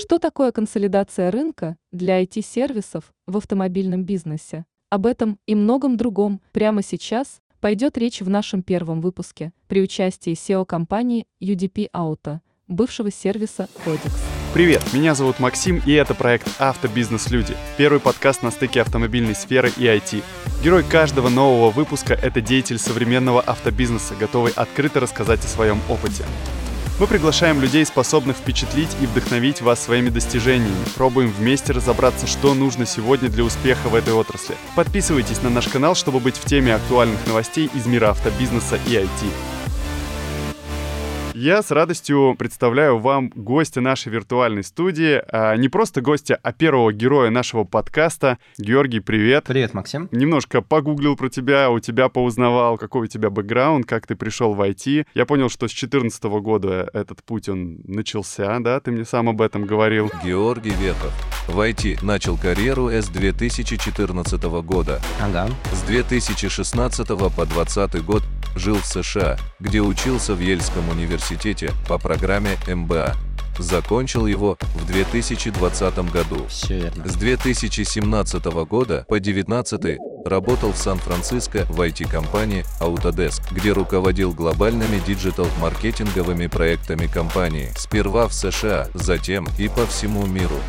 Что такое консолидация рынка для IT-сервисов в автомобильном бизнесе? Об этом и многом другом прямо сейчас пойдет речь в нашем первом выпуске при участии SEO-компании UDP Auto, бывшего сервиса Codex. Привет, меня зовут Максим, и это проект «Автобизнес-люди» — первый подкаст на стыке автомобильной сферы и IT. Герой каждого нового выпуска — это деятель современного автобизнеса, готовый открыто рассказать о своем опыте. Мы приглашаем людей, способных впечатлить и вдохновить вас своими достижениями. Пробуем вместе разобраться, что нужно сегодня для успеха в этой отрасли. Подписывайтесь на наш канал, чтобы быть в теме актуальных новостей из мира автобизнеса и IT. Я с радостью представляю вам гостя нашей виртуальной студии. А, не просто гостя, а первого героя нашего подкаста. Георгий, привет. Привет, Максим. Немножко погуглил про тебя, у тебя поузнавал, какой у тебя бэкграунд, как ты пришел в IT. Я понял, что с 2014 года этот путь он начался, да? Ты мне сам об этом говорил. Георгий Ветов. В IT начал карьеру с 2014 года. Ага. С 2016 по 2020 год жил в США, где учился в Ельском университете по программе МБА. Закончил его в 2020 году. С 2017 года по 2019 работал в Сан-Франциско в IT-компании Autodesk, где руководил глобальными диджитал-маркетинговыми проектами компании. Сперва в США, затем и по всему миру.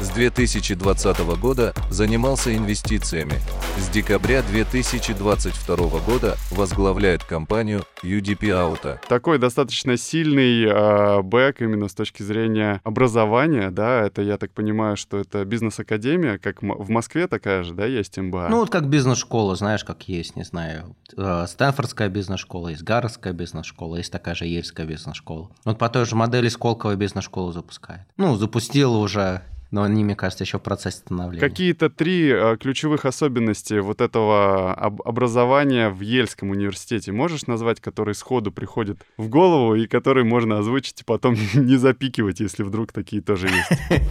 С 2020 года занимался инвестициями. С декабря 2022 года возглавляет компанию UDP Auto. Такой достаточно сильный э, бэк именно с точки зрения образования, да, это, я так понимаю, что это бизнес-академия, как в Москве такая же, да, есть МБА? Ну, вот как бизнес-школа, знаешь, как есть, не знаю, э, Стэнфордская бизнес-школа, есть Гарвардская бизнес-школа, есть такая же Ельская бизнес-школа. Вот по той же модели Сколково бизнес-школу запускает. Ну, запустила уже, но они, мне кажется, еще в процессе становления. Какие-то три э, ключевых особенности вот этого об- образования в Ельском университете можешь назвать, которые сходу приходят в голову и которые можно озвучить и потом не запикивать, если вдруг такие тоже есть?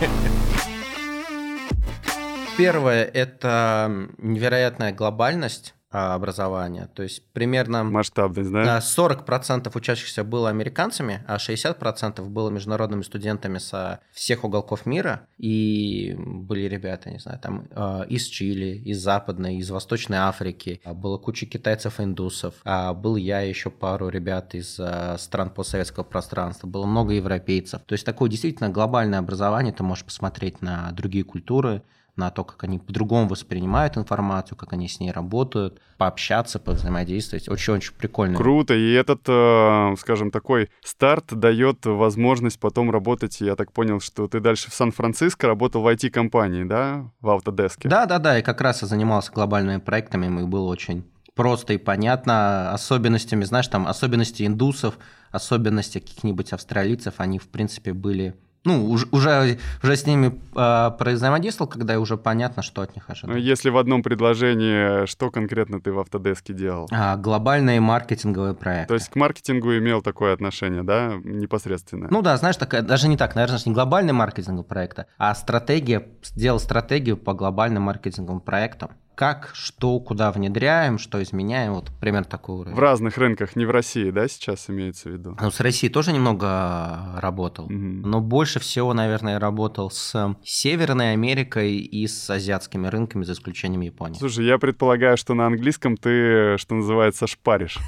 Первое – это невероятная глобальность образования. То есть примерно Масштабность, да? Да, 40% учащихся было американцами, а 60% было международными студентами со всех уголков мира. И были ребята, не знаю, там э, из Чили, из Западной, из Восточной Африки. А Было куча китайцев и индусов. А был я, еще пару ребят из стран постсоветского пространства. Было много европейцев. То есть такое действительно глобальное образование. Ты можешь посмотреть на другие культуры, на то, как они по-другому воспринимают информацию, как они с ней работают, пообщаться, повзаимодействовать. Очень-очень прикольно. Круто, и этот, э, скажем, такой старт дает возможность потом работать. Я так понял, что ты дальше в Сан-Франциско работал в IT-компании, да, в Autodesk? Да, да, да, и как раз я занимался глобальными проектами, и было очень просто и понятно, особенностями, знаешь, там особенности индусов, особенности каких-нибудь австралийцев, они, в принципе, были ну, уже, уже, уже с ними э, производительствовал, когда уже понятно, что от них Ну, ожидать. если в одном предложении, что конкретно ты в Autodesk делал? А, глобальные маркетинговые проекты. То есть к маркетингу имел такое отношение, да, непосредственно? Ну да, знаешь, такая, даже не так, наверное, не глобальный маркетинговый проект, а стратегия, сделал стратегию по глобальным маркетинговым проектам. Как, что, куда внедряем, что изменяем, вот примерно такой уровень. В разных рынках, не в России, да, сейчас имеется в виду? Ну, с Россией тоже немного работал, Мгм. но больше всего, наверное, работал с Северной Америкой и с азиатскими рынками, за исключением Японии. Слушай, я предполагаю, что на английском ты, что называется, шпаришь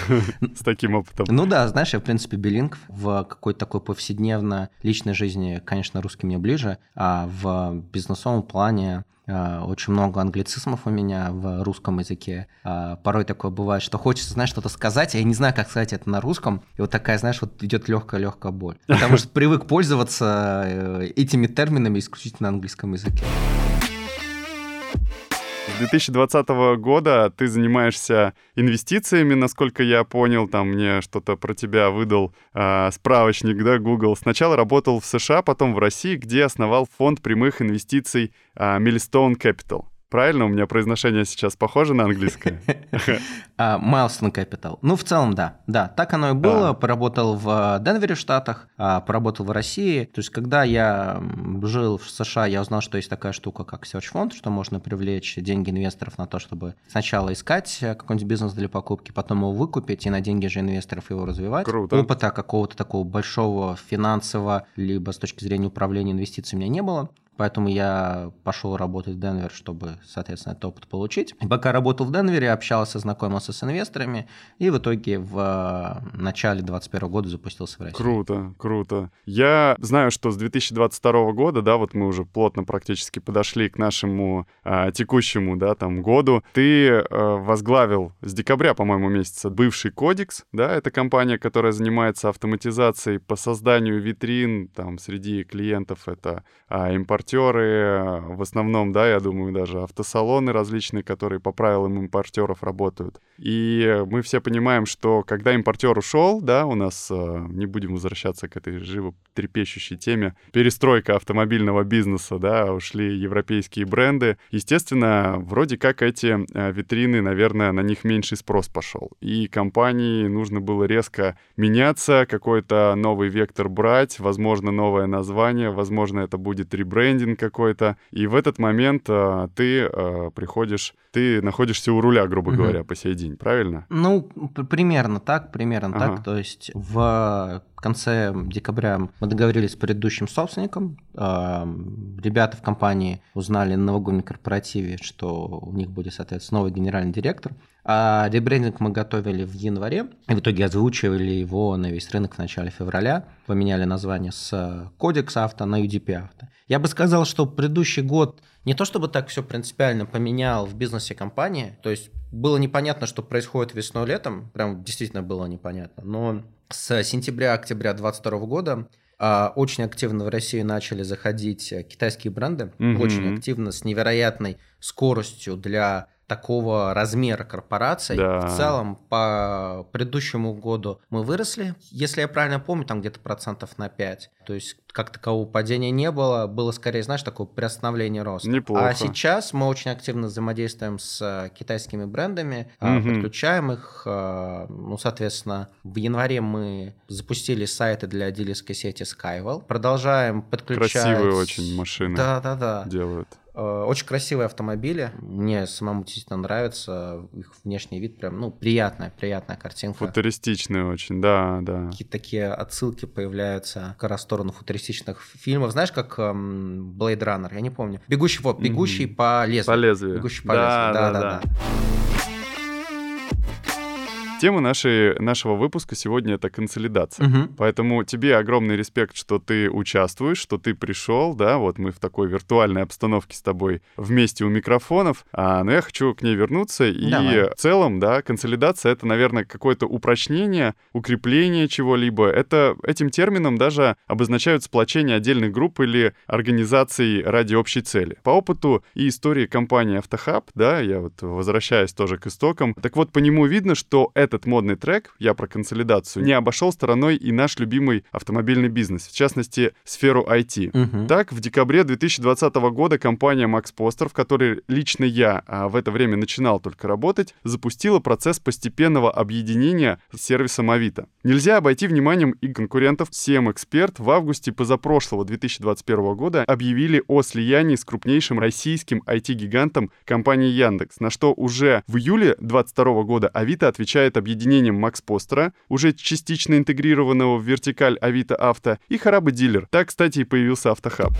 с таким опытом. Ну да, знаешь, я, в принципе, билингв. В какой-то такой повседневно личной жизни, конечно, русский мне ближе, а в бизнесовом плане очень много англицизмов у меня в русском языке. А, Порой такое бывает, что хочется, знаешь, что-то сказать, а я не знаю, как сказать это на русском. И вот такая, знаешь, вот идет легкая-легкая боль. Потому что привык пользоваться э, этими терминами исключительно на английском языке. С 2020 года ты занимаешься инвестициями, насколько я понял, там мне что-то про тебя выдал а, справочник, да, Google. Сначала работал в США, потом в России, где основал фонд прямых инвестиций а, Millstone Capital. Правильно? У меня произношение сейчас похоже на английское? Milestone Capital. Ну, в целом, да. Да, так оно и было. Поработал в Денвере, в Штатах, а, поработал в России. То есть, когда я жил в США, я узнал, что есть такая штука, как Search Fund, что можно привлечь деньги инвесторов на то, чтобы сначала искать какой-нибудь бизнес для покупки, потом его выкупить и на деньги же инвесторов его развивать. Круто. Опыта какого-то такого большого финансового, либо с точки зрения управления инвестициями у меня не было. Поэтому я пошел работать в Денвер, чтобы, соответственно, этот опыт получить. И пока работал в Денвере, общался, знакомился с инвесторами, и в итоге в э, начале 2021 года запустился в России. Круто, круто. Я знаю, что с 2022 года, да, вот мы уже плотно практически подошли к нашему а, текущему, да, там, году. Ты а, возглавил с декабря, по-моему, месяца бывший Кодекс, да, это компания, которая занимается автоматизацией по созданию витрин, там, среди клиентов это а, импорт импортеры, в основном, да, я думаю, даже автосалоны различные, которые по правилам импортеров работают. И мы все понимаем, что когда импортер ушел, да, у нас, э, не будем возвращаться к этой животрепещущей теме, перестройка автомобильного бизнеса, да, ушли европейские бренды. Естественно, вроде как эти э, витрины, наверное, на них меньший спрос пошел. И компании нужно было резко меняться, какой-то новый вектор брать, возможно, новое название, возможно, это будет ребрендинг, брендинг какой-то, и в этот момент а, ты а, приходишь, ты находишься у руля, грубо угу. говоря, по сей день, правильно? Ну, примерно так, примерно ага. так. То есть в конце декабря мы договорились с предыдущим собственником. Ребята в компании узнали на новогоднем корпоративе, что у них будет, соответственно, новый генеральный директор. А ребрендинг мы готовили в январе, и в итоге озвучивали его на весь рынок в начале февраля. Поменяли название с Codex Авто на UDP Авто. Я бы сказал, что предыдущий год не то чтобы так все принципиально поменял в бизнесе компании, то есть было непонятно, что происходит весной-летом, прям действительно было непонятно, но с сентября-октября 2022 года а, очень активно в Россию начали заходить китайские бренды, mm-hmm. очень активно, с невероятной скоростью для такого размера корпораций. Да. В целом, по предыдущему году мы выросли. Если я правильно помню, там где-то процентов на 5. То есть, как такового падения не было. Было скорее, знаешь, такое приостановление роста. Неплохо. А сейчас мы очень активно взаимодействуем с э, китайскими брендами, угу. подключаем их. Э, ну, соответственно, в январе мы запустили сайты для дилерской сети Skywell. Продолжаем подключать... Красивые очень машины да, да, да. делают. Э, очень красивые автомобили. Мне самому действительно нравится их внешний вид. Прям, ну, приятная, приятная картинка. Футуристичная очень, да, да. Какие-то такие отсылки появляются к раз сторону футуристичных фильмов. Знаешь, как эм, Blade Runner, я не помню. Бегущий, вот, бегущий mm-hmm. по лезвию. По лезвию. Бегущий по да, лезвию, да, да, да. да. Тема нашей, нашего выпуска сегодня это консолидация. Угу. Поэтому тебе огромный респект, что ты участвуешь, что ты пришел, да, вот мы в такой виртуальной обстановке с тобой вместе у микрофонов, а, но я хочу к ней вернуться. И Давай. в целом, да, консолидация это, наверное, какое-то упрочнение, укрепление чего-либо. Это этим термином даже обозначают сплочение отдельных групп или организаций ради общей цели. По опыту и истории компании Автохаб, да, я вот возвращаюсь тоже к истокам, так вот по нему видно, что это этот модный трек, я про консолидацию, не обошел стороной и наш любимый автомобильный бизнес, в частности, сферу IT. Угу. Так, в декабре 2020 года компания Max Poster, в которой лично я а, в это время начинал только работать, запустила процесс постепенного объединения с сервисом Авито. Нельзя обойти вниманием и конкурентов. CM Expert в августе позапрошлого 2021 года объявили о слиянии с крупнейшим российским IT-гигантом компании Яндекс, на что уже в июле 2022 года Авито отвечает объединением Макс Постера, уже частично интегрированного в вертикаль Авито Авто, и Хараба Дилер. Так, кстати, и появился Автохаб.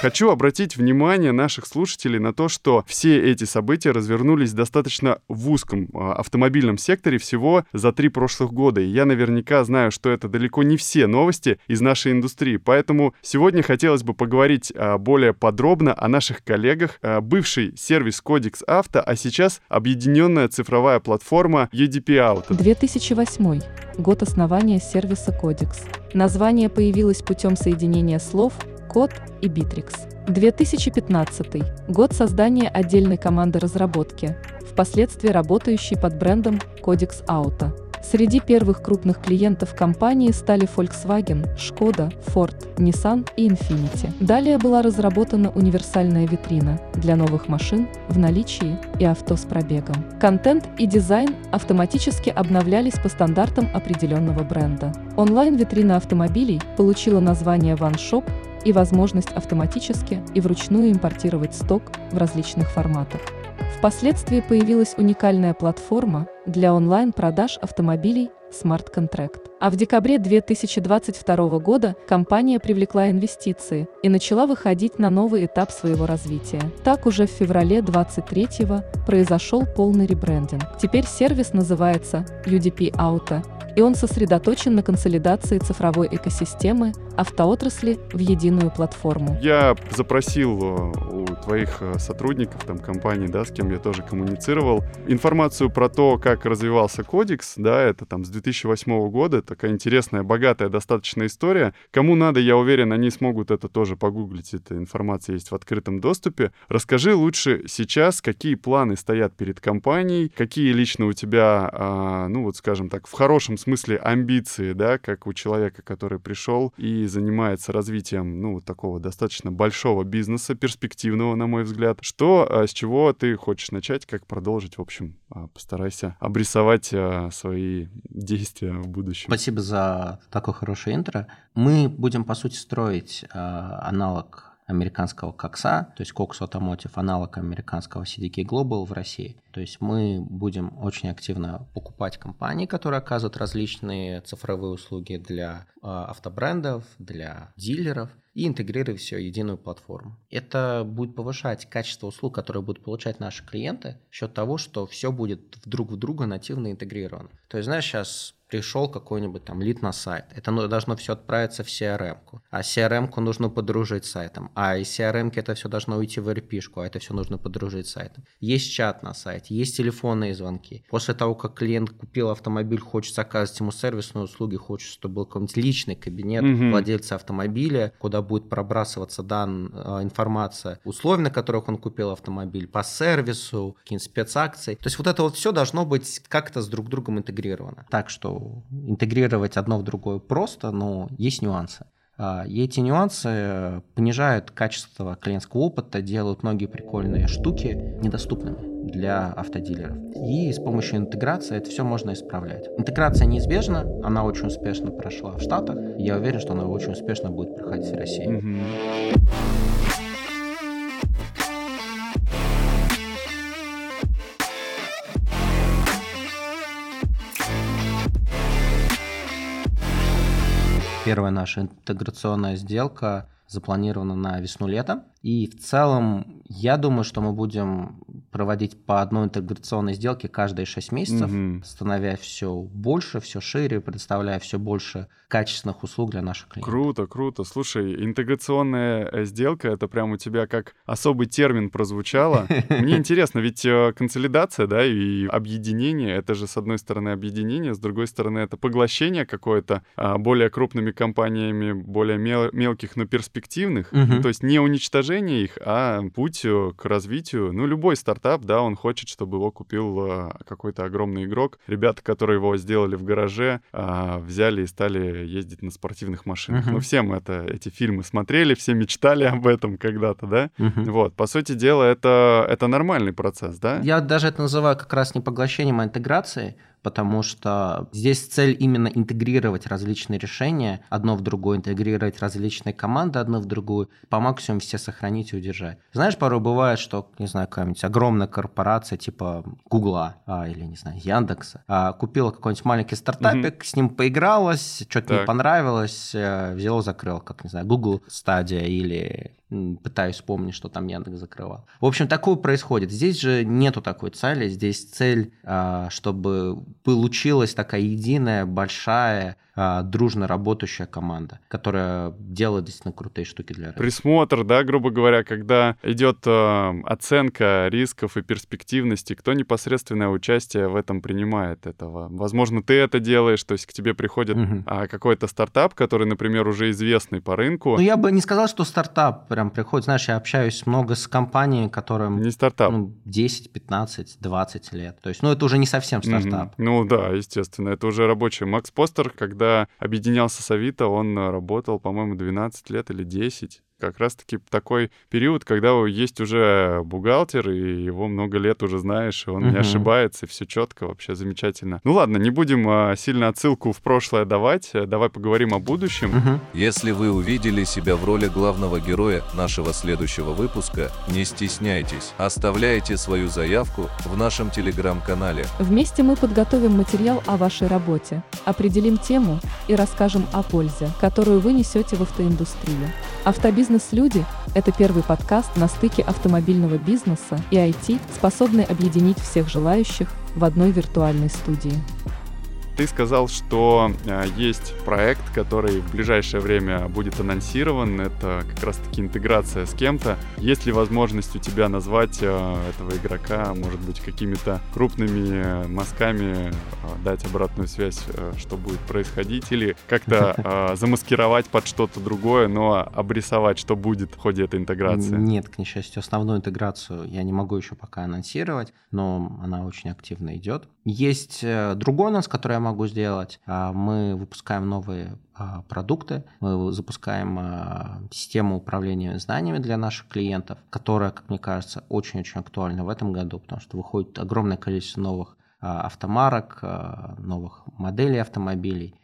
Хочу обратить внимание наших слушателей на то, что все эти события развернулись достаточно в узком а, автомобильном секторе всего за три прошлых года. И я наверняка знаю, что это далеко не все новости из нашей индустрии. Поэтому сегодня хотелось бы поговорить а, более подробно о наших коллегах. А, бывший сервис Кодекс Авто, а сейчас объединенная цифровая платформа EDP Auto. 2008 год основания сервиса Кодекс. Название появилось путем соединения слов Код и Bittrex. 2015 год создания отдельной команды разработки, впоследствии работающей под брендом Codex Auto. Среди первых крупных клиентов компании стали Volkswagen, Skoda, Ford, Nissan и Infiniti. Далее была разработана универсальная витрина для новых машин в наличии и авто с пробегом. Контент и дизайн автоматически обновлялись по стандартам определенного бренда. Онлайн-витрина автомобилей получила название One Shop и возможность автоматически и вручную импортировать сток в различных форматах. Впоследствии появилась уникальная платформа для онлайн-продаж автомобилей Smart Contract. А в декабре 2022 года компания привлекла инвестиции и начала выходить на новый этап своего развития. Так уже в феврале 2023 произошел полный ребрендинг. Теперь сервис называется UDP Auto и он сосредоточен на консолидации цифровой экосистемы автоотрасли в единую платформу. Я запросил э, у твоих э, сотрудников, там, компаний, да, с кем я тоже коммуницировал, информацию про то, как развивался кодекс, да, это там с 2008 года, такая интересная, богатая достаточно история. Кому надо, я уверен, они смогут это тоже погуглить, эта информация есть в открытом доступе. Расскажи лучше сейчас, какие планы стоят перед компанией, какие лично у тебя, а, ну вот скажем так, в хорошем смысле амбиции, да, как у человека, который пришел и занимается развитием, ну, такого достаточно большого бизнеса, перспективного, на мой взгляд. Что, а, с чего ты хочешь начать, как продолжить, в общем, а, постарайся обрисовать а, свои действия в будущем. Спасибо за такое хорошее интро. Мы будем, по сути, строить аналог американского Кокса, то есть Cox Automotive, аналог американского CDK Global в России. То есть мы будем очень активно покупать компании, которые оказывают различные цифровые услуги для э, автобрендов, для дилеров и интегрировать все в единую платформу. Это будет повышать качество услуг, которые будут получать наши клиенты, за счет того, что все будет друг в друга нативно интегрировано. То есть, знаешь, сейчас пришел какой-нибудь там лид на сайт. Это должно все отправиться в CRM-ку. А CRM-ку нужно подружить с сайтом. А из CRM-ки это все должно уйти в RP-шку, а это все нужно подружить с сайтом. Есть чат на сайте, есть телефонные звонки. После того, как клиент купил автомобиль, хочет оказывать ему сервисные услуги, хочет, чтобы был какой-нибудь личный кабинет mm-hmm. владельца автомобиля, куда будет пробрасываться дан, э, информация, условия, на которых он купил автомобиль, по сервису, какие-нибудь спецакции. То есть вот это вот все должно быть как-то с друг другом интегрировано. Так что интегрировать одно в другое просто, но есть нюансы. А, и эти нюансы понижают качество клиентского опыта, делают многие прикольные штуки недоступными для автодилеров. И с помощью интеграции это все можно исправлять. Интеграция неизбежна, она очень успешно прошла в Штатах. Я уверен, что она очень успешно будет проходить в России. Mm-hmm. Первая наша интеграционная сделка запланирована на весну-лето. И в целом, я думаю, что мы будем проводить по одной интеграционной сделке каждые 6 месяцев, угу. становясь все больше, все шире, предоставляя все больше качественных услуг для наших клиентов. Круто, круто. Слушай, интеграционная э, сделка, это прям у тебя как особый термин прозвучало. Мне интересно, ведь э, консолидация, да, и объединение, это же с одной стороны объединение, с другой стороны это поглощение какое-то а, более крупными компаниями, более мел мелких, но перспективных. Угу. То есть не уничтожение их, а путь э, к развитию. Ну, любой стартап, да, он хочет, чтобы его купил какой-то огромный игрок. Ребята, которые его сделали в гараже, а, взяли и стали ездить на спортивных машинах. Uh-huh. Ну, все мы это, эти фильмы смотрели, все мечтали об этом когда-то, да? Uh-huh. Вот, по сути дела, это, это нормальный процесс, да? Я даже это называю как раз не поглощением, а интеграцией, потому что здесь цель именно интегрировать различные решения одно в другое, интегрировать различные команды одно в другую, по максимуму все сохранить и удержать. Знаешь, порой бывает, что, не знаю, какая-нибудь огромная корпорация типа Гугла а, или, не знаю, Яндекса а, купила какой-нибудь маленький стартапик, угу. с ним поигралась, что-то не понравилось, э, взяла, закрыл, как, не знаю, Google Stadia или пытаюсь вспомнить, что там Яндекс закрывал. В общем, такое происходит. Здесь же нету такой цели. Здесь цель, а, чтобы получилась такая единая, большая, а, дружно работающая команда, которая делает действительно крутые штуки для рынка. Присмотр, да, грубо говоря, когда идет э, оценка рисков и перспективности, кто непосредственное участие в этом принимает этого? Возможно, ты это делаешь, то есть к тебе приходит угу. а, какой-то стартап, который, например, уже известный по рынку. Ну, я бы не сказал, что стартап прям приходит. Знаешь, я общаюсь много с компаниями, которым Не стартап. ну, 10, 15, 20 лет. То есть, ну, это уже не совсем стартап. Мгм. Ну да, естественно, это уже рабочий. Макс Постер, когда объединялся с Авито, он э, работал, по-моему, 12 лет или 10. Как раз-таки такой период, когда есть уже бухгалтер, и его много лет уже знаешь, и он не Мгм. ошибается, и все четко, вообще замечательно. Ну ладно, не будем а, сильно отсылку в прошлое давать, э, давай поговорим о будущем. Мгм. Если вы увидели себя в роли главного героя нашего следующего выпуска, не стесняйтесь, оставляйте свою заявку в нашем телеграм-канале. Вместе мы подготовим материал о вашей работе, определим тему и расскажем о пользе, которую вы несете в автоиндустрию. Автобизнес-люди – это первый подкаст на стыке автомобильного бизнеса и IT, способный объединить всех желающих в одной виртуальной студии. Ты сказал, что э, есть проект, который в ближайшее время будет анонсирован. Это как раз-таки интеграция с кем-то. Есть ли возможность у тебя назвать э, этого игрока, может быть, какими-то крупными э, мазками, дать обратную связь, что будет происходить, или как-то замаскировать под что-то другое, но обрисовать, что будет в ходе этой интеграции? Нет, к несчастью, основную интеграцию я не могу еще пока анонсировать, но она очень активно идет. Есть э, другой анонс, который я могу сделать. А, Мы выпускаем новые а, продукты, мы запускаем а, систему управления знаниями для наших клиентов, которая, как мне кажется, очень-очень актуальна в этом году, потому что выходит огромное количество новых автомарок, новых моделей автомобилей,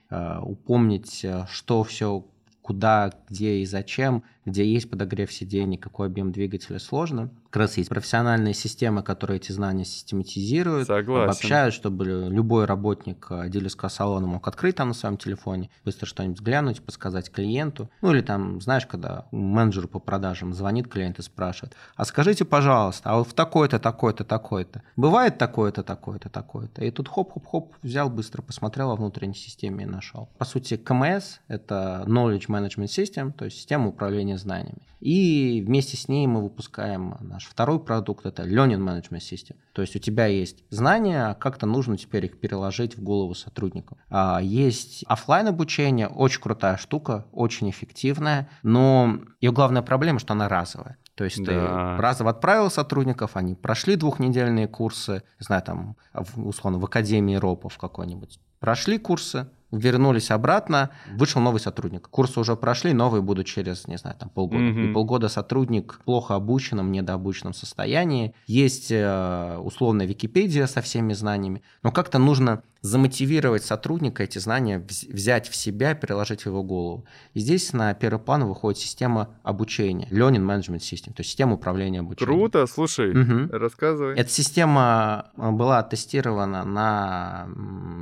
упомнить, а, что все куда, где и зачем, где есть подогрев сидений, какой объем двигателя сложно. Как раз есть профессиональные системы, которые эти знания систематизируют, Согласен. обобщают, чтобы любой работник э, дилерского салона мог открыть там на своем телефоне, быстро что-нибудь глянуть, подсказать клиенту. Ну или там, знаешь, когда менеджеру по продажам звонит клиент и спрашивает, а скажите, пожалуйста, а вот в такой-то, такой-то, такой-то, бывает такое-то, такое-то, такое-то? И тут хоп-хоп-хоп, взял быстро, посмотрел во внутренней системе и нашел. По сути, КМС — это Knowledge Management System, то есть система управления знаниями. И вместе с ней мы выпускаем наш второй продукт, это Learning Management System. То есть у тебя есть знания, а как-то нужно теперь их переложить в голову сотрудников. А, Есть оффлайн обучение, очень крутая штука, очень эффективная, но ее главная проблема, что она разовая. То есть Да. ты разово отправил сотрудников, они прошли двухнедельные курсы, не знаю, там, условно, в Академии РОПов какой-нибудь, прошли курсы, вернулись обратно, вышел новый сотрудник. Курсы уже прошли, новые будут через, не знаю, там полгода. Мгм. И полгода сотрудник в плохо обученном, недообученном состоянии. Есть э, условная Википедия со всеми знаниями, но как-то нужно замотивировать сотрудника эти знания вз- взять в себя, переложить в его голову. И здесь на первый план выходит система обучения, Learning Management System, то есть система управления обучением. Круто, слушай, Мгм. рассказывай. Эта система э, была тестирована на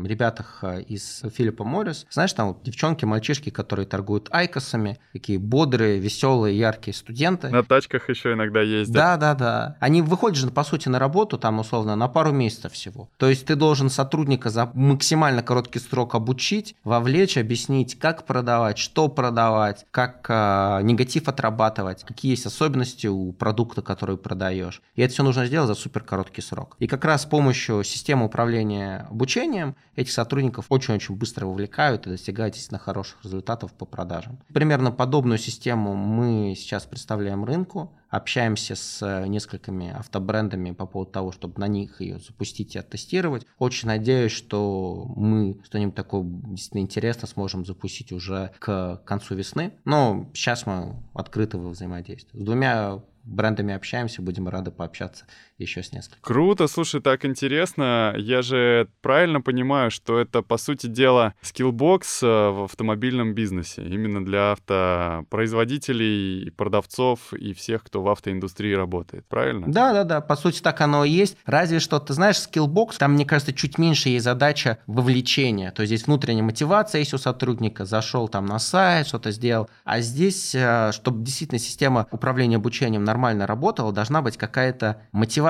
ребятах э, из Филиппа Моррис. Знаешь, там вот девчонки, мальчишки, которые торгуют айкосами, такие бодрые, веселые, яркие студенты. На тачках еще иногда ездят. Да, да, да. Они выходят же, по сути, на работу, там, условно, на пару месяцев всего. То есть ты должен сотрудника за максимально короткий срок обучить, вовлечь, объяснить, как продавать, что продавать, как э, негатив отрабатывать, какие есть особенности у продукта, который продаешь. И это все нужно сделать за супер короткий срок. И как раз с помощью системы управления обучением этих сотрудников очень-очень быстро вовлекают и достигают действительно хороших результатов по продажам. Примерно подобную систему мы сейчас представляем рынку общаемся с э, несколькими автобрендами по поводу того, чтобы на них ее запустить и оттестировать. Очень надеюсь, что мы что-нибудь такое действительно интересное сможем запустить уже к концу весны. Но сейчас мы открыты во взаимодействии. С двумя брендами общаемся, будем рады пообщаться еще с несколькими. Круто, слушай, так интересно. Я же правильно понимаю, что это, по сути дела, скиллбокс э, в автомобильном бизнесе. Именно для автопроизводителей, продавцов и всех, кто в автоиндустрии работает. Правильно? Да, да, да, по сути так оно и есть. Разве что, ты знаешь, Skillbox, там, мне кажется, чуть меньше есть задача вовлечения. То есть здесь внутренняя мотивация есть у сотрудника, зашел там на сайт, что-то сделал. А здесь, э, чтобы действительно система управления обучением нормально работала, должна быть какая-то мотивация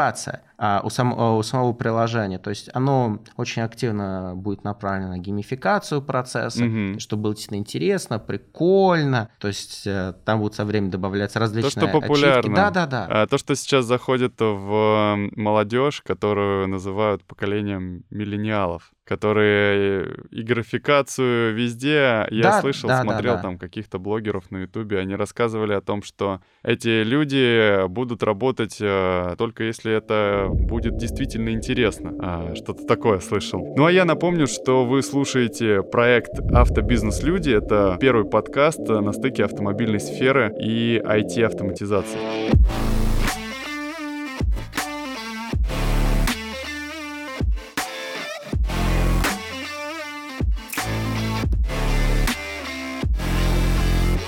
а, у, сам- у самого приложения. То есть оно очень активно будет направлено на геймификацию процесса, Мгм. чтобы было действительно интересно, прикольно. То есть э, там будут со временем добавляться различные что популярно. Да, да, да. А, то, что сейчас заходит в молодежь, которую называют поколением миллениалов. Которые и графикацию везде, я Да, слышал, да, да, смотрел да. там каких-то блогеров на Ютубе, они рассказывали о том, что эти люди будут работать э, только если это будет действительно интересно. А, что-то такое слышал. Ну а я напомню, что вы слушаете проект «Автобизнес-люди». Это первый подкаст э, на стыке автомобильной сферы и IT-автоматизации.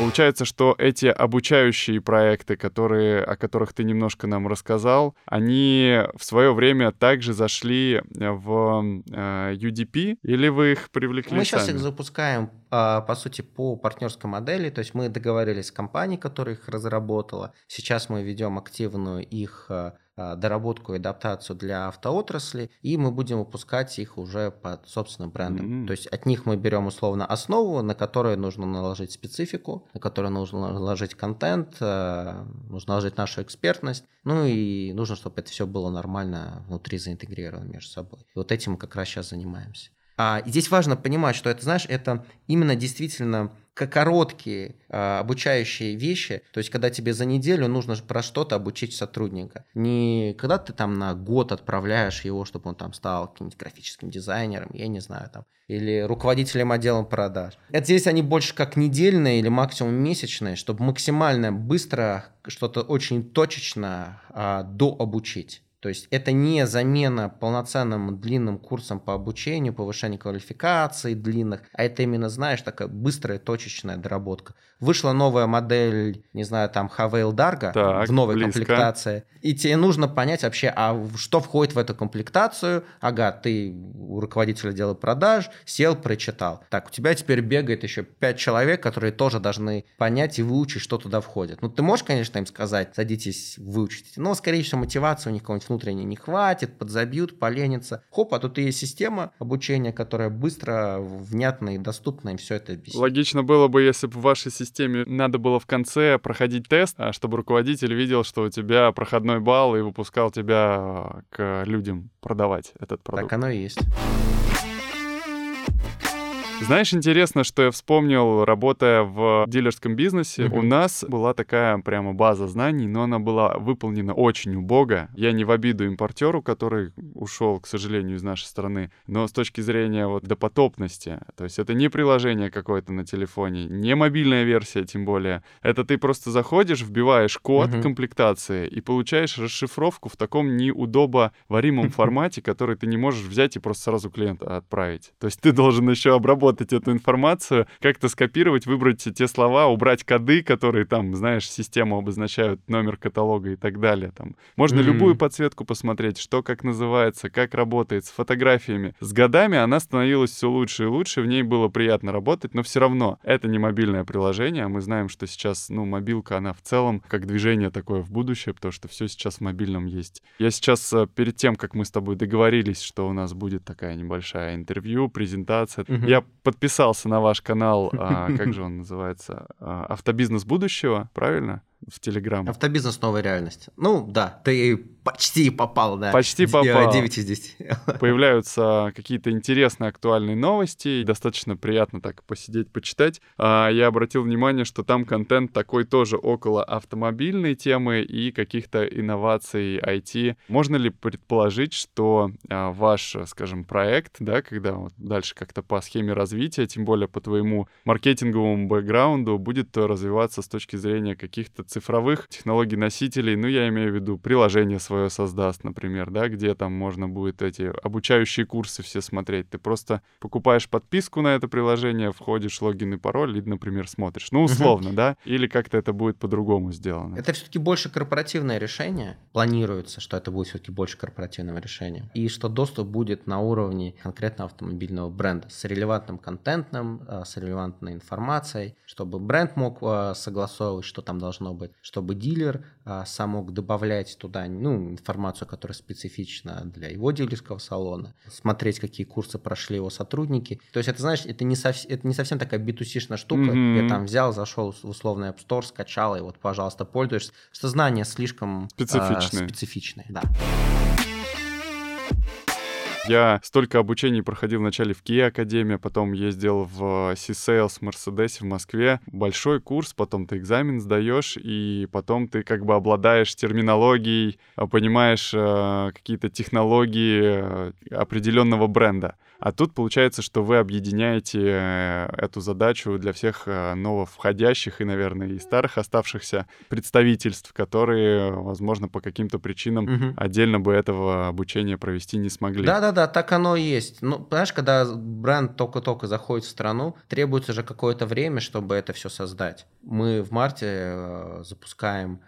Получается, что эти обучающие проекты, которые, о которых ты немножко нам рассказал, они в свое время также зашли в э, UDP, или вы их привлекли Мы сейчас сами? их запускаем, а, по сути, по партнерской модели. То есть мы договорились с компанией, которая их разработала. Сейчас мы ведем активную их а, доработку и адаптацию для автоотрасли, и мы будем выпускать их уже под собственным брендом. Мгм. То есть от них мы берем условно основу, на которую нужно наложить специфику, на которую нужно наложить контент, э, нужно наложить нашу экспертность, ну и нужно, чтобы это все было нормально внутри заинтегрировано между собой. И вот этим мы как раз сейчас занимаемся. А, и здесь важно понимать, что это, знаешь, это именно действительно короткие а, обучающие вещи. То есть, когда тебе за неделю нужно про что-то обучить сотрудника. Не когда ты там на год отправляешь его, чтобы он там стал каким-нибудь графическим дизайнером, я не знаю, там, или руководителем отделом продаж. Это здесь они больше как недельные или максимум месячные, чтобы максимально быстро что-то очень точечно а, дообучить. То есть это не замена полноценным длинным курсом по обучению, повышению квалификации длинных, а это именно, знаешь, такая быстрая точечная доработка. Вышла новая модель, не знаю, там Хавейл Дарга Так, в новой близко. комплектации, и тебе нужно понять вообще, а что входит в эту комплектацию. Ага, ты у руководителя отдела продаж сел, прочитал. Так, у тебя теперь бегает еще пять человек, которые тоже должны понять и выучить, что туда входит. Ну, ты можешь, конечно, им сказать, садитесь, выучите. Но, скорее всего, мотивации у них какой-нибудь внутренней не хватит, подзабьют, поленятся. Хоп, а тут и есть система обучения, которая быстро, внятно и доступно им все это объяснит. Логично было бы, если бы в вашей системе надо было в конце проходить тест, а чтобы руководитель видел, что у тебя проходной балл и выпускал тебя а, к людям продавать этот продукт. Так оно и есть. Знаешь, интересно, что я вспомнил, работая в дилерском бизнесе, у нас была такая прямо база знаний, но она была выполнена очень убого. Я не в обиду импортеру, который ушел, к сожалению, из нашей страны, но с точки зрения вот допотопности, то есть это не приложение какое-то на телефоне, не мобильная версия тем более, это ты просто заходишь, вбиваешь код Мгм. комплектации и получаешь расшифровку в таком неудобоваримом формате, который ты не можешь взять и просто сразу клиента отправить. То есть ты должен еще обработать эту информацию, как-то скопировать, выбрать те слова, убрать коды, которые там, знаешь, систему обозначают, номер каталога и так далее. Там. Можно Мгм. любую подсветку посмотреть, что как называется, как работает, с фотографиями. С годами она становилась все лучше и лучше, в ней было приятно работать, но все равно это не мобильное приложение, а мы знаем, что сейчас, ну, мобилка, она в целом как движение такое в будущее, потому что все сейчас в мобильном есть. Я сейчас, э, перед тем, как мы с тобой договорились, что у нас будет такая небольшая интервью, презентация, Мгм. я подписался на ваш канал, а, как же он называется, А, «Автобизнес будущего», правильно? В Телеграм. Автобизнес новая реальность. Ну да, ты почти попал, да. Почти Д- попал. 9 из 10. появляются какие-то интересные, актуальные новости, достаточно приятно так посидеть, почитать. А, я обратил внимание, что там контент такой тоже около автомобильной темы и каких-то инноваций IT. Можно ли предположить, что а, ваш, скажем, проект, да, когда вот дальше как-то по схеме развития, тем более по твоему маркетинговому бэкграунду, будет развиваться с точки зрения каких-то цифровых технологий носителей, ну, я имею в виду приложение свое создаст, например, да, где там можно будет эти обучающие курсы все смотреть. Ты просто покупаешь подписку на это приложение, входишь, логин и пароль, и, например, смотришь. Ну, условно, да? Или как-то это будет по-другому сделано. Это все-таки больше корпоративное решение. Планируется, что это будет все-таки больше корпоративного решения. И что доступ будет на уровне конкретно автомобильного бренда с релевантным контентом, э, с релевантной информацией, чтобы бренд мог э, согласовывать, что там должно быть, чтобы дилер э, сам мог добавлять туда ну, информацию, которая специфична для его дилерского салона, смотреть, какие курсы прошли его сотрудники. То есть это, знаешь, это не, совс- это не совсем такая B2C-шная штука, Мгм. где там взял, зашел в условный App Store, скачал, и вот, пожалуйста, пользуешься. Что знания слишком э, Специфичные. специфичные, да. Я столько обучений проходил вначале в Kia Академии, потом ездил в C-Sales Mercedes в Москве. Большой курс, потом ты экзамен сдаешь, и потом ты как бы обладаешь терминологией, понимаешь э, какие-то технологии э, определенного бренда. А тут получается, что вы объединяете э, эту задачу для всех э, нововходящих и, наверное, и старых оставшихся представительств, которые, возможно, по каким-то причинам угу. отдельно бы этого обучения провести не смогли. Да-да-да, так оно и есть. Ну, понимаешь, когда бренд только-только заходит в страну, требуется же какое-то время, чтобы это все создать. Мы в марте э, запускаем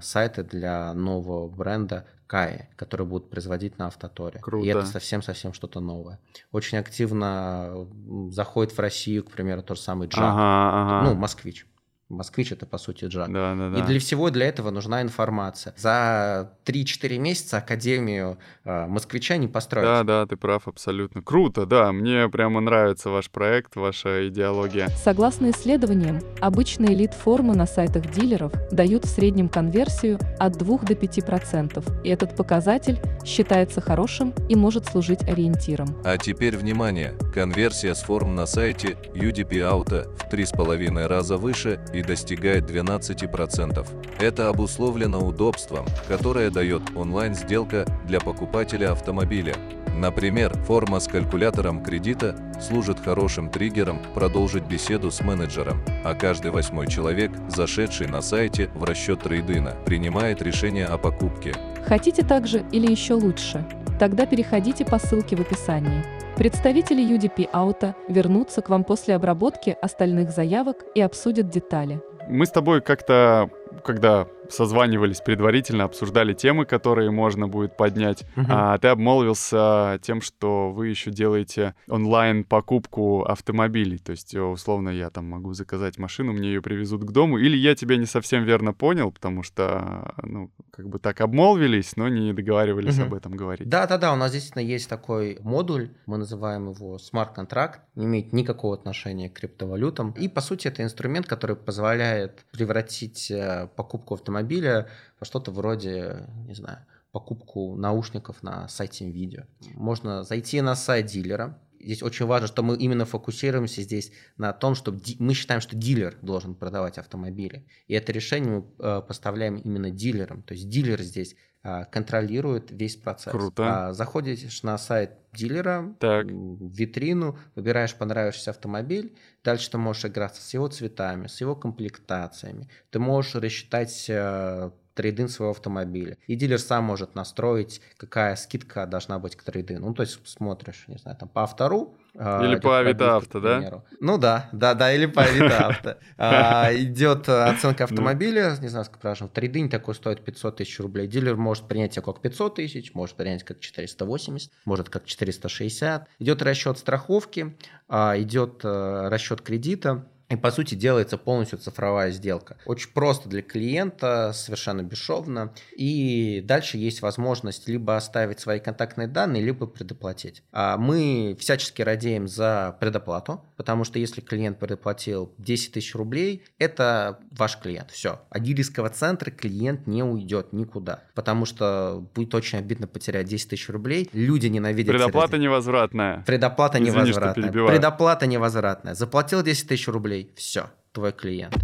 сайты для нового бренда Каи, которые будут производить на автоторе. Круто. И это совсем-совсем что-то новое. Очень активно заходит в Россию, к примеру, тот же самый Джак, ага, ага. ну, Москвич. Москвич это по сути джак. Да, да, да. И для всего для этого нужна информация. За 3-4 месяца академию э, москвича не построить. Да, да, ты прав абсолютно. Круто, да. Мне прямо нравится ваш проект, ваша идеология. Согласно исследованиям, обычные лид-формы на сайтах дилеров дают в среднем конверсию от 2 до 5%. И этот показатель считается хорошим и может служить ориентиром. А теперь внимание! Конверсия с форм на сайте UDP Auto в 3,5 раза выше и достигает 12%. Это обусловлено удобством, которое дает онлайн-сделка для покупателя автомобиля. Например, форма с калькулятором кредита служит хорошим триггером продолжить беседу с менеджером, а каждый восьмой человек, зашедший на сайте в расчет трейдина, принимает решение о покупке. Хотите также или еще лучше? Тогда переходите по ссылке в описании. Представители UDP Auto вернутся к вам после обработки остальных заявок и обсудят детали. Мы с тобой как-то, когда созванивались предварительно, обсуждали темы, которые можно будет поднять. Угу. А ты обмолвился тем, что вы еще делаете онлайн покупку автомобилей. То есть, условно, я там могу заказать машину, мне ее привезут к дому. Или я тебя не совсем верно понял, потому что, ну, как бы так обмолвились, но не договаривались угу. об этом говорить. Да, да, да. У нас действительно есть такой модуль, мы называем его смарт-контракт, не имеет никакого отношения к криптовалютам. И, по сути, это инструмент, который позволяет превратить э, покупку автомобиля автомобиля во что-то вроде, не знаю, покупку наушников на сайте NVIDIA. Можно зайти на сайт дилера. Здесь очень важно, что мы именно фокусируемся здесь на том, что мы считаем, что дилер должен продавать автомобили. И это решение мы э, поставляем именно дилерам. То есть дилер здесь контролирует весь процесс. Круто. А, заходишь на сайт дилера, так. в витрину, выбираешь понравившийся автомобиль, дальше ты можешь играться с его цветами, с его комплектациями. Ты можешь рассчитать э, трейдин своего автомобиля. И дилер сам может настроить, какая скидка должна быть к трейдину. Ну, то есть смотришь, не знаю, там по автору. А, или по Авито да? Ну да, да, да, или по Авито а, Идет оценка автомобиля, не знаю, скажем, трейдинг такой стоит 500 тысяч рублей. Дилер может принять его как 500 тысяч, может принять как 480, может как 460. Идет расчет страховки, а, идет э, расчет кредита. И, по сути, делается полностью цифровая сделка. Очень просто для клиента, совершенно бесшовно. И дальше есть возможность либо оставить свои контактные данные, либо предоплатить. А мы всячески радеем за предоплату, потому что если клиент предоплатил 10 тысяч рублей, это ваш клиент. Все. От дилерского центра клиент не уйдет никуда, потому что будет очень обидно потерять 10 тысяч рублей. Люди ненавидят... Предоплата невозвратная. Предоплата Извини, невозвратная. Предоплата невозвратная. Заплатил 10 тысяч рублей, рублей. Все, твой клиент.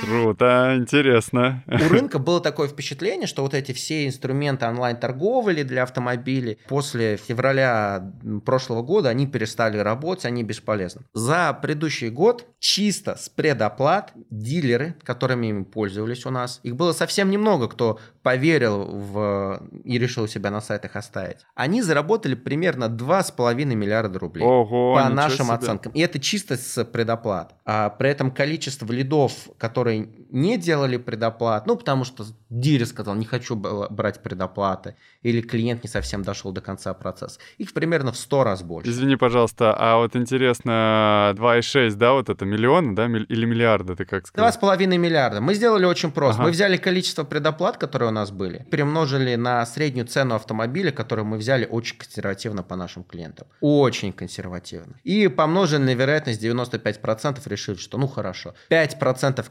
Круто, интересно. У рынка было такое впечатление, что вот эти все инструменты онлайн-торговли для автомобилей после февраля прошлого года, они перестали работать, они бесполезны. За предыдущий год чисто с предоплат дилеры, которыми ими пользовались у нас, их было совсем немного, кто поверил в и решил себя на сайтах оставить. Они заработали примерно 2,5 миллиарда рублей. Ого, по нашим себе. оценкам. И это чисто с предоплат. А при этом количество лидов, которые не делали предоплат, ну, потому что дилер сказал, не хочу брать предоплаты, или клиент не совсем дошел до конца процесса. Их примерно в 100 раз больше. Извини, пожалуйста, а вот интересно, 2,6, да, вот это миллион, да, или миллиарда, ты как сказал? 2,5 миллиарда. Мы сделали очень просто. Ага. Мы взяли количество предоплат, которые у нас были, перемножили на среднюю цену автомобиля, которую мы взяли очень консервативно по нашим клиентам. Очень консервативно. И помножили на вероятность 95%, решили, что ну хорошо, 5% клиентов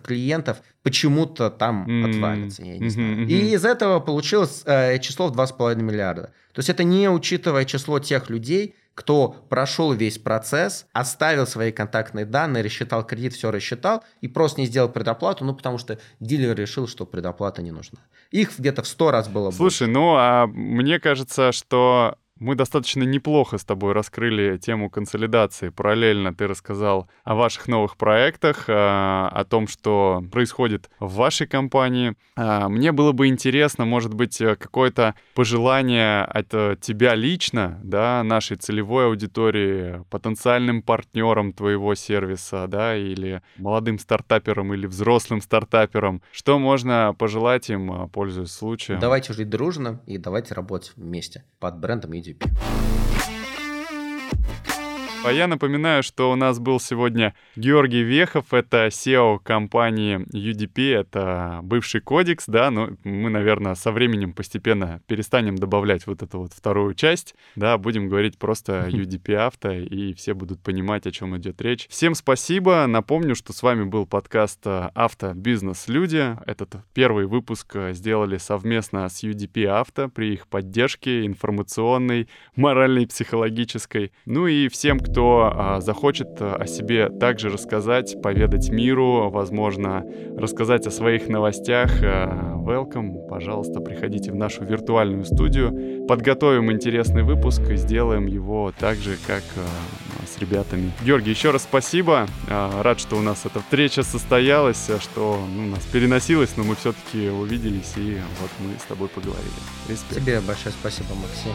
почему-то там mm-hmm. отвалится, я не mm-hmm. знаю. И из этого получилось э, число в 2,5 миллиарда. То есть это не учитывая число тех людей, кто прошел весь процесс, оставил свои контактные данные, рассчитал кредит, все рассчитал и просто не сделал предоплату, ну, потому что дилер решил, что предоплата не нужна. Их где-то в сто раз было Слушай, больше. ну, а мне кажется, что мы достаточно неплохо с тобой раскрыли тему консолидации. Параллельно ты рассказал о ваших новых проектах, э, о том, что происходит в вашей компании. Э, мне было бы интересно, может быть, э, какое-то пожелание от тебя лично, да, нашей целевой аудитории, потенциальным партнерам твоего сервиса, да, или молодым стартаперам, или взрослым стартаперам. Что можно пожелать им, пользуясь случаем? Давайте жить дружно и давайте работать вместе под брендом и Serendip. А я напоминаю, что у нас был сегодня Георгий Вехов, это SEO компании UDP, это бывший кодекс, да, но мы, наверное, со временем постепенно перестанем добавлять вот эту вот вторую часть, да, будем говорить просто UDP авто, и все будут понимать, о чем идет речь. Всем спасибо, напомню, что с вами был подкаст э, «Авто. Бизнес. Люди». Этот первый выпуск э, сделали совместно с UDP Авто при их поддержке информационной, моральной, психологической. Ну и всем, кто а, захочет а, о себе также рассказать, поведать миру, возможно, рассказать о своих новостях, а, welcome, пожалуйста, приходите в нашу виртуальную студию, подготовим интересный выпуск и сделаем его так же, как а, с ребятами. Георгий, еще раз спасибо, рад, что у нас эта встреча состоялась, что ну, нас переносилось, но мы все-таки увиделись и вот мы с тобой поговорили. Респект. Тебе большое спасибо, Максим.